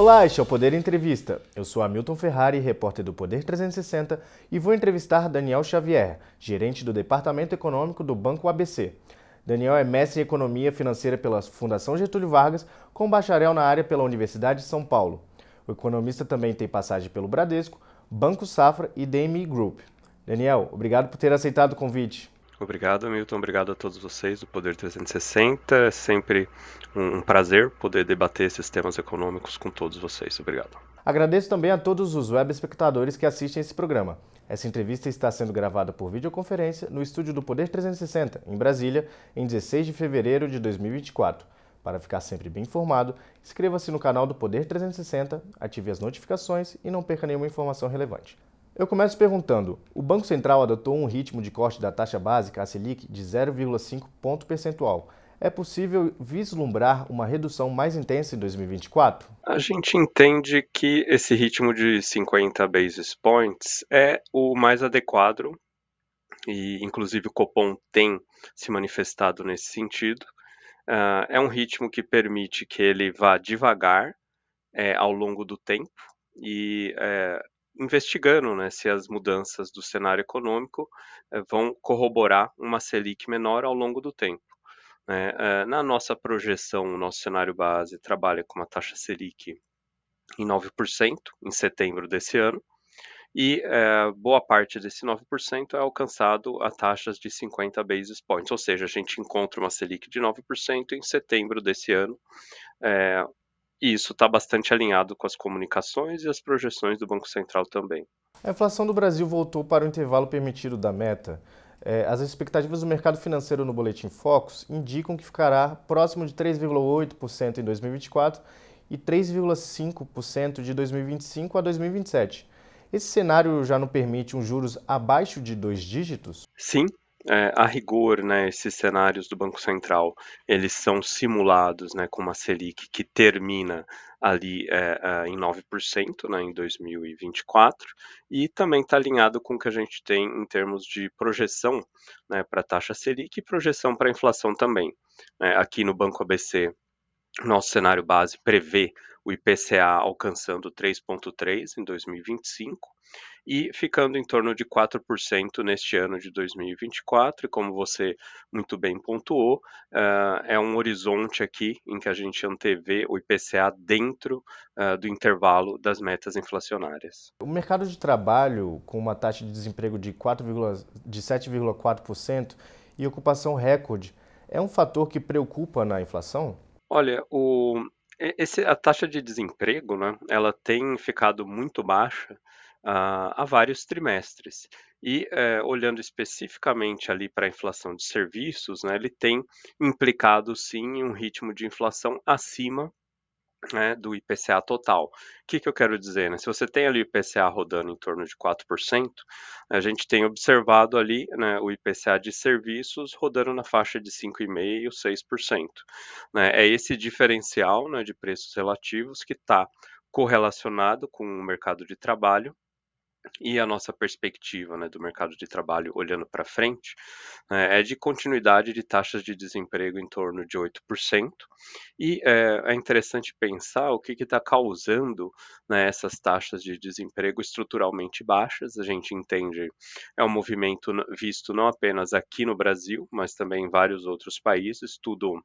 Olá, este é o Poder Entrevista. Eu sou Hamilton Ferrari, repórter do Poder 360, e vou entrevistar Daniel Xavier, gerente do Departamento Econômico do Banco ABC. Daniel é mestre em Economia Financeira pela Fundação Getúlio Vargas, com bacharel na área pela Universidade de São Paulo. O economista também tem passagem pelo Bradesco, Banco Safra e DMI Group. Daniel, obrigado por ter aceitado o convite. Obrigado, Milton. Obrigado a todos vocês do Poder 360. É sempre um prazer poder debater esses temas econômicos com todos vocês. Obrigado. Agradeço também a todos os web espectadores que assistem esse programa. Essa entrevista está sendo gravada por videoconferência no estúdio do Poder 360, em Brasília, em 16 de fevereiro de 2024. Para ficar sempre bem informado, inscreva-se no canal do Poder 360, ative as notificações e não perca nenhuma informação relevante. Eu começo perguntando: o Banco Central adotou um ritmo de corte da taxa básica, a Selic, de 0,5 ponto percentual. É possível vislumbrar uma redução mais intensa em 2024? A gente entende que esse ritmo de 50 basis points é o mais adequado e, inclusive, o Copom tem se manifestado nesse sentido. Uh, é um ritmo que permite que ele vá devagar é, ao longo do tempo e é, investigando né, se as mudanças do cenário econômico eh, vão corroborar uma Selic menor ao longo do tempo. Né. Eh, na nossa projeção, o nosso cenário base trabalha com uma taxa Selic em 9% em setembro desse ano, e é, boa parte desse 9% é alcançado a taxas de 50 basis points, ou seja, a gente encontra uma Selic de 9% em setembro desse ano, e isso está bastante alinhado com as comunicações e as projeções do Banco Central também. A inflação do Brasil voltou para o intervalo permitido da meta. É, as expectativas do mercado financeiro no Boletim Focus indicam que ficará próximo de 3,8% em 2024 e 3,5% de 2025 a 2027. Esse cenário já não permite um juros abaixo de dois dígitos? Sim, é, a rigor, né, esses cenários do Banco Central, eles são simulados, né, com uma Selic que termina ali é, é, em 9%, né, em 2024, e também está alinhado com o que a gente tem em termos de projeção né, para a taxa Selic e projeção para a inflação também. É, aqui no Banco ABC, nosso cenário base prevê o IPCA alcançando 3,3% em 2025 e ficando em torno de 4% neste ano de 2024. E como você muito bem pontuou, uh, é um horizonte aqui em que a gente antevê o IPCA dentro uh, do intervalo das metas inflacionárias. O mercado de trabalho, com uma taxa de desemprego de, 4, de 7,4% e ocupação recorde, é um fator que preocupa na inflação? Olha, o, esse, a taxa de desemprego, né, ela tem ficado muito baixa há vários trimestres. E, eh, olhando especificamente ali para a inflação de serviços, né, ele tem implicado sim um ritmo de inflação acima né, do IPCA total. O que, que eu quero dizer? Né? Se você tem ali o IPCA rodando em torno de 4%, a gente tem observado ali né, o IPCA de serviços rodando na faixa de 5,5%, 6%. Né? É esse diferencial né, de preços relativos que está correlacionado com o mercado de trabalho e a nossa perspectiva né, do mercado de trabalho olhando para frente né, é de continuidade de taxas de desemprego em torno de 8%. E é, é interessante pensar o que está causando né, essas taxas de desemprego estruturalmente baixas. A gente entende é um movimento visto não apenas aqui no Brasil, mas também em vários outros países, tudo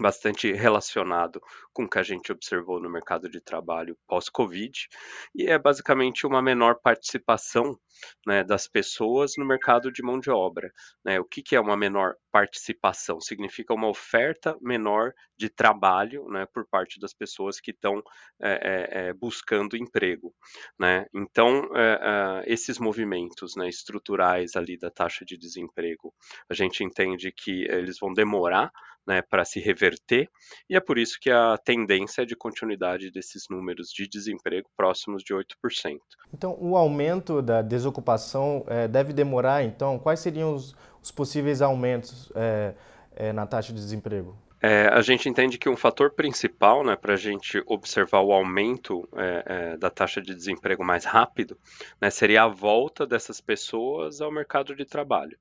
bastante relacionado com o que a gente observou no mercado de trabalho pós-Covid, e é basicamente uma menor participação né, das pessoas no mercado de mão de obra. Né? O que, que é uma menor participação? Significa uma oferta menor de trabalho né, por parte das pessoas que estão é, é, buscando emprego. Né? Então, é, esses movimentos né, estruturais ali da taxa de desemprego, a gente entende que eles vão demorar né, para se reverter, e é por isso que a tendência é de continuidade desses números de desemprego próximos de 8%. Então, o aumento da desocupação é, deve demorar, então? Quais seriam os, os possíveis aumentos é, é, na taxa de desemprego? É, a gente entende que um fator principal né, para a gente observar o aumento é, é, da taxa de desemprego mais rápido né, seria a volta dessas pessoas ao mercado de trabalho.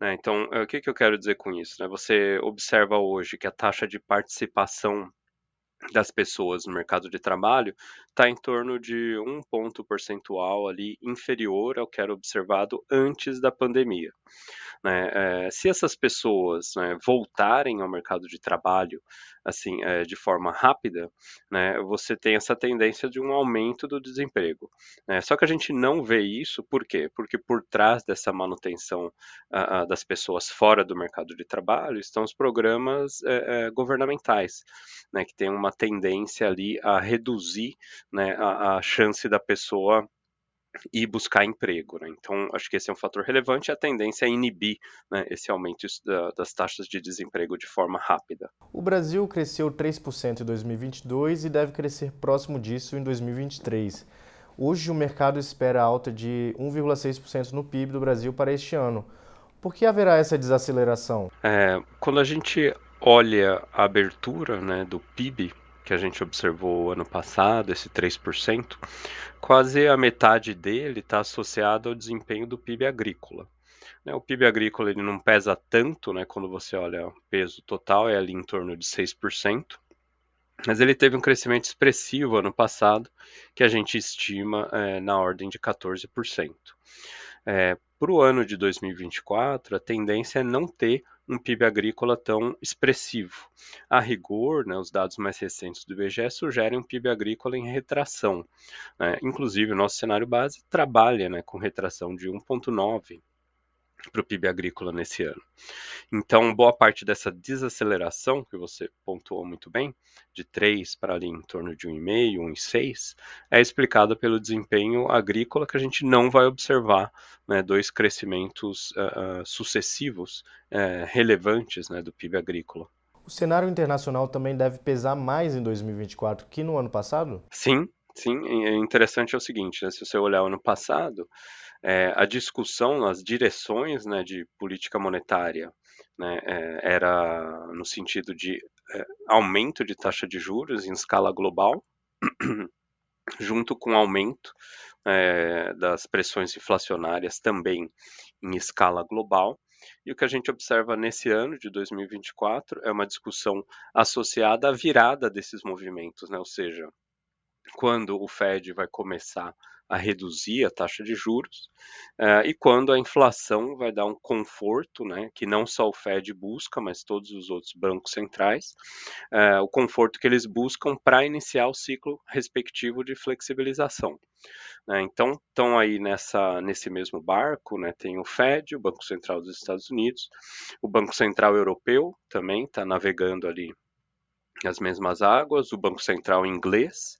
Né? Então, o que, que eu quero dizer com isso? Né? Você observa hoje que a taxa de participação das pessoas no mercado de trabalho está em torno de um ponto percentual ali inferior ao que era observado antes da pandemia. Né? É, se essas pessoas né, voltarem ao mercado de trabalho assim é, de forma rápida, né, você tem essa tendência de um aumento do desemprego. Né? Só que a gente não vê isso, por quê? Porque por trás dessa manutenção uh, uh, das pessoas fora do mercado de trabalho estão os programas uh, governamentais, né, que tem uma tendência ali a reduzir né, a, a chance da pessoa e buscar emprego. Né? Então, acho que esse é um fator relevante e a tendência é inibir né, esse aumento das taxas de desemprego de forma rápida. O Brasil cresceu 3% em 2022 e deve crescer próximo disso em 2023. Hoje, o mercado espera alta de 1,6% no PIB do Brasil para este ano. Por que haverá essa desaceleração? É, quando a gente olha a abertura né, do PIB que a gente observou ano passado, esse 3%, quase a metade dele está associado ao desempenho do PIB agrícola. Né, o PIB agrícola ele não pesa tanto, né, quando você olha o peso total, é ali em torno de 6%, mas ele teve um crescimento expressivo ano passado, que a gente estima é, na ordem de 14%. É, Para o ano de 2024, a tendência é não ter um PIB agrícola tão expressivo. A rigor, né, os dados mais recentes do IBGE sugerem um PIB agrícola em retração. Né? Inclusive, o nosso cenário base trabalha né, com retração de 1,9 para o PIB agrícola nesse ano. Então, boa parte dessa desaceleração, que você pontuou muito bem, de 3 para ali em torno de 1,5, 1,6, é explicada pelo desempenho agrícola que a gente não vai observar né, dois crescimentos uh, uh, sucessivos uh, relevantes né, do PIB agrícola. O cenário internacional também deve pesar mais em 2024 que no ano passado? Sim, sim. É interessante é o seguinte, né, se você olhar o ano passado, é, a discussão nas direções né, de política monetária né, é, era no sentido de é, aumento de taxa de juros em escala global, junto com aumento é, das pressões inflacionárias também em escala global. E o que a gente observa nesse ano de 2024 é uma discussão associada à virada desses movimentos, né? ou seja, quando o Fed vai começar a reduzir a taxa de juros uh, e quando a inflação vai dar um conforto, né, que não só o Fed busca, mas todos os outros bancos centrais, uh, o conforto que eles buscam para iniciar o ciclo respectivo de flexibilização. Né? Então, estão aí nessa, nesse mesmo barco, né, tem o Fed, o Banco Central dos Estados Unidos, o Banco Central Europeu também está navegando ali as mesmas águas, o Banco Central inglês,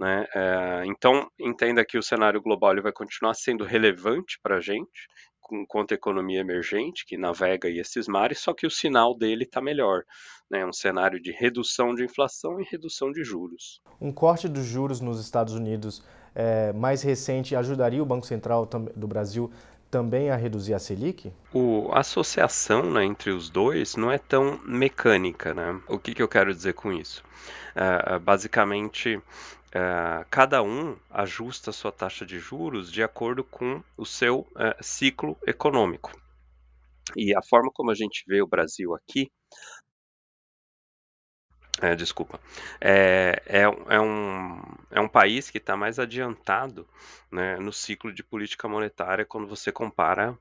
né? É, então, entenda que o cenário global ele vai continuar sendo relevante para a gente, enquanto economia emergente, que navega aí esses mares, só que o sinal dele está melhor. Né? Um cenário de redução de inflação e redução de juros. Um corte dos juros nos Estados Unidos é, mais recente ajudaria o Banco Central do Brasil também a reduzir a Selic? O, a associação né, entre os dois não é tão mecânica. Né? O que, que eu quero dizer com isso? Uh, basicamente, Uh, cada um ajusta sua taxa de juros de acordo com o seu uh, ciclo econômico. E a forma como a gente vê o Brasil aqui, é, desculpa, é, é, é, um, é um país que está mais adiantado né, no ciclo de política monetária quando você compara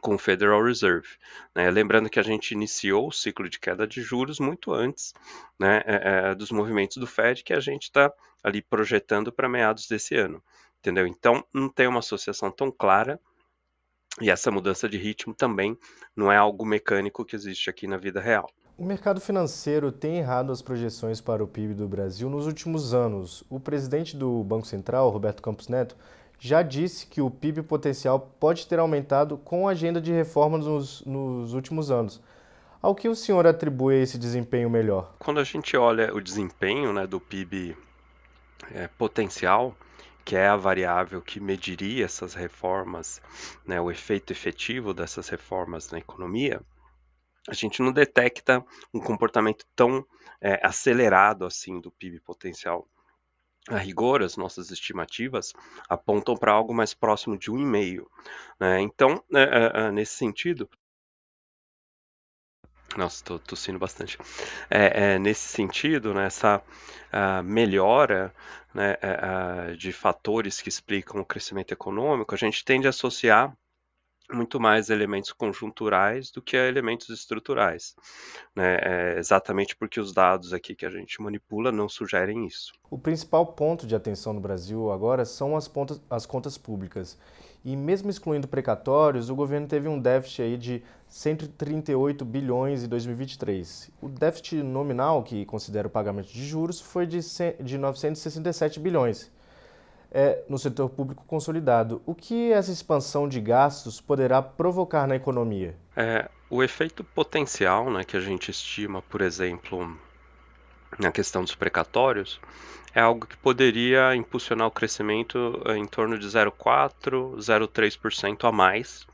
com o Federal Reserve. Né? Lembrando que a gente iniciou o ciclo de queda de juros muito antes né, é, é, dos movimentos do Fed, que a gente está ali projetando para meados desse ano. Entendeu? Então, não tem uma associação tão clara e essa mudança de ritmo também não é algo mecânico que existe aqui na vida real. O mercado financeiro tem errado as projeções para o PIB do Brasil nos últimos anos. O presidente do Banco Central, Roberto Campos Neto, já disse que o PIB potencial pode ter aumentado com a agenda de reformas nos, nos últimos anos. Ao que o senhor atribui esse desempenho melhor? Quando a gente olha o desempenho né, do PIB é, potencial, que é a variável que mediria essas reformas, né, o efeito efetivo dessas reformas na economia, a gente não detecta um comportamento tão é, acelerado assim do PIB potencial a rigor, as nossas estimativas apontam para algo mais próximo de 1,5. Né? Então, é, é, é, nesse sentido, Nossa, estou tossindo bastante. É, é, nesse sentido, né, essa ah, melhora né, ah, de fatores que explicam o crescimento econômico, a gente tende a associar muito mais elementos conjunturais do que a elementos estruturais, né? É exatamente porque os dados aqui que a gente manipula não sugerem isso. O principal ponto de atenção no Brasil agora são as, pontas, as contas públicas. E mesmo excluindo precatórios, o governo teve um déficit aí de 138 bilhões em 2023. O déficit nominal, que considera o pagamento de juros, foi de, de 967 bilhões é, no setor público consolidado. O que essa expansão de gastos poderá provocar na economia? É, o efeito potencial né, que a gente estima, por exemplo, na questão dos precatórios, é algo que poderia impulsionar o crescimento em torno de 0,4%, 0,3% a mais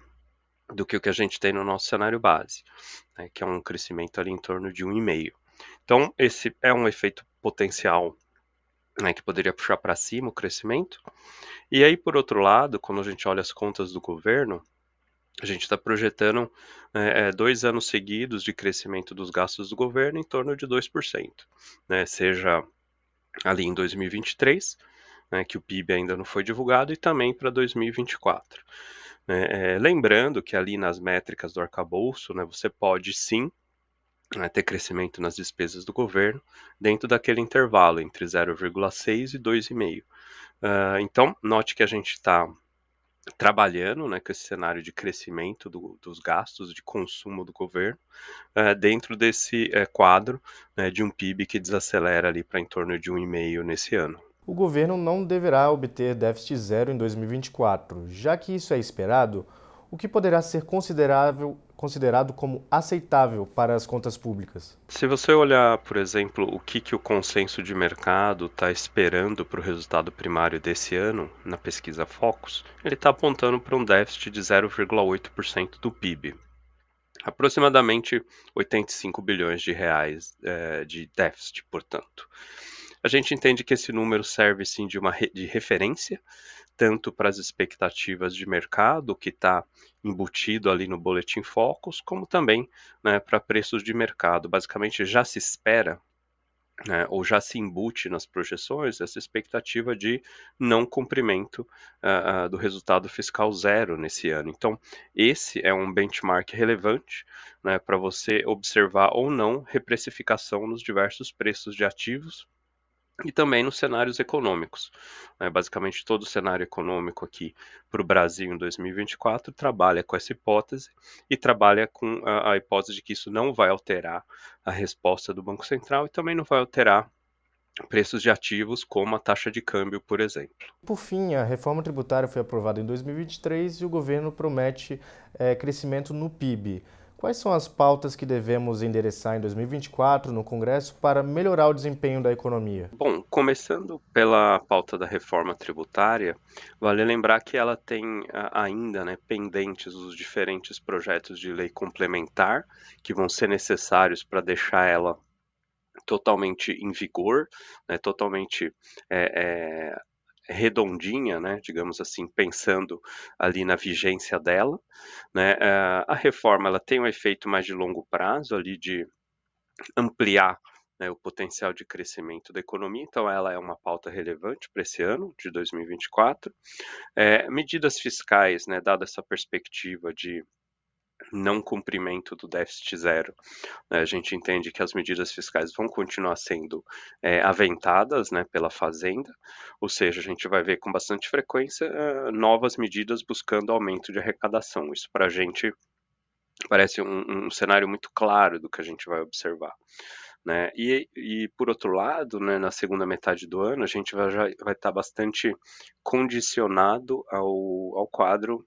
do que o que a gente tem no nosso cenário base, né, que é um crescimento ali em torno de 1,5%. Então, esse é um efeito potencial né, que poderia puxar para cima o crescimento. E aí, por outro lado, quando a gente olha as contas do governo, a gente está projetando é, dois anos seguidos de crescimento dos gastos do governo em torno de 2%, né, seja ali em 2023, né, que o PIB ainda não foi divulgado, e também para 2024. Né, é, lembrando que ali nas métricas do arcabouço, né, você pode sim né, ter crescimento nas despesas do governo dentro daquele intervalo entre 0,6 e 2,5. Uh, ah, então, note que a gente está trabalhando né, com esse cenário de crescimento do, dos gastos de consumo do governo uh, dentro desse uh, quadro né, de um PIB que desacelera ali para em torno de 1,5 nesse ano. O governo não deverá obter déficit zero em 2024. Já que isso é esperado, o que poderá ser considerável considerado como aceitável para as contas públicas? Se você olhar, por exemplo, o que, que o consenso de mercado está esperando para o resultado primário desse ano, na pesquisa Focus, ele está apontando para um déficit de 0,8% do PIB. Aproximadamente 85 bilhões de reais é, de déficit, portanto. A gente entende que esse número serve sim de uma re de referência, tanto para as expectativas de mercado, que está embutido ali no Boletim Focus, como também né, para preços de mercado. Basicamente, já se espera né, ou já se embute nas projeções essa expectativa de não cumprimento uh, uh, do resultado fiscal zero nesse ano. Então, esse é um benchmark relevante né, para você observar ou não reprecificação nos diversos preços de ativos e também nos cenários econômicos. É, basicamente, todo o cenário econômico aqui para o Brasil em 2024 trabalha com essa hipótese e trabalha com a, a hipótese de que isso não vai alterar a resposta do Banco Central e também não vai alterar preços de ativos como a taxa de câmbio, por exemplo. Por fim, a reforma tributária foi aprovada em 2023 e o governo promete é, crescimento no PIB. Quais são as pautas que devemos endereçar em 2024 no Congresso para melhorar o desempenho da economia? Bom, começando pela pauta da reforma tributária, vale lembrar que ela tem ainda né, pendentes os diferentes projetos de lei complementar que vão ser necessários para deixar ela totalmente em vigor, né, totalmente é, é, redondinha, né, digamos assim, pensando ali na vigência dela, né, eh, a reforma ela tem um efeito mais de longo prazo ali de ampliar né, o potencial de crescimento da economia, então ela é uma pauta relevante para esse ano de 2024. É, eh, medidas fiscais, né, dada essa perspectiva de não cumprimento do déficit zero. A gente entende que as medidas fiscais vão continuar sendo é, aventadas né, pela Fazenda, ou seja, a gente vai ver com bastante frequência uh, novas medidas buscando aumento de arrecadação. Isso para a gente parece um, um, cenário muito claro do que a gente vai observar. Né? E, e, por outro lado, né, na segunda metade do ano, a gente vai, já, vai estar bastante condicionado ao, ao quadro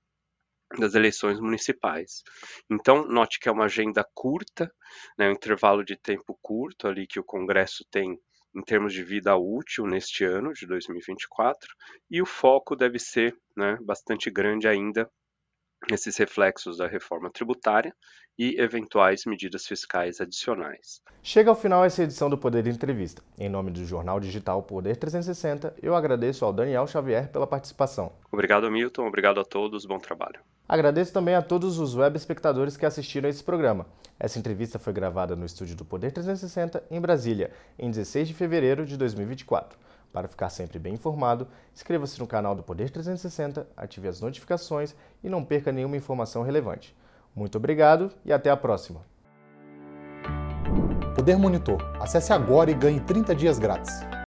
das eleições municipais. Então, note que é uma agenda curta, né, um intervalo de tempo curto ali que o Congresso tem em termos de vida útil neste ano de 2024, e o foco deve ser né, bastante grande ainda nesses reflexos da reforma tributária e eventuais medidas fiscais adicionais. Chega ao final essa edição do Poder Entrevista. Em nome do jornal digital Poder 360, eu agradeço ao Daniel Xavier pela participação. Obrigado, Milton. Obrigado a todos. Bom trabalho. Agradeço também a todos os web espectadores que assistiram a esse programa. Essa entrevista foi gravada no estúdio do Poder 360, em Brasília, em 16 de fevereiro de 2024. Para ficar sempre bem informado, inscreva-se no canal do Poder 360, ative as notificações e não perca nenhuma informação relevante. Muito obrigado e até a próxima. Poder Monitor. Acesse agora e ganhe 30 dias grátis.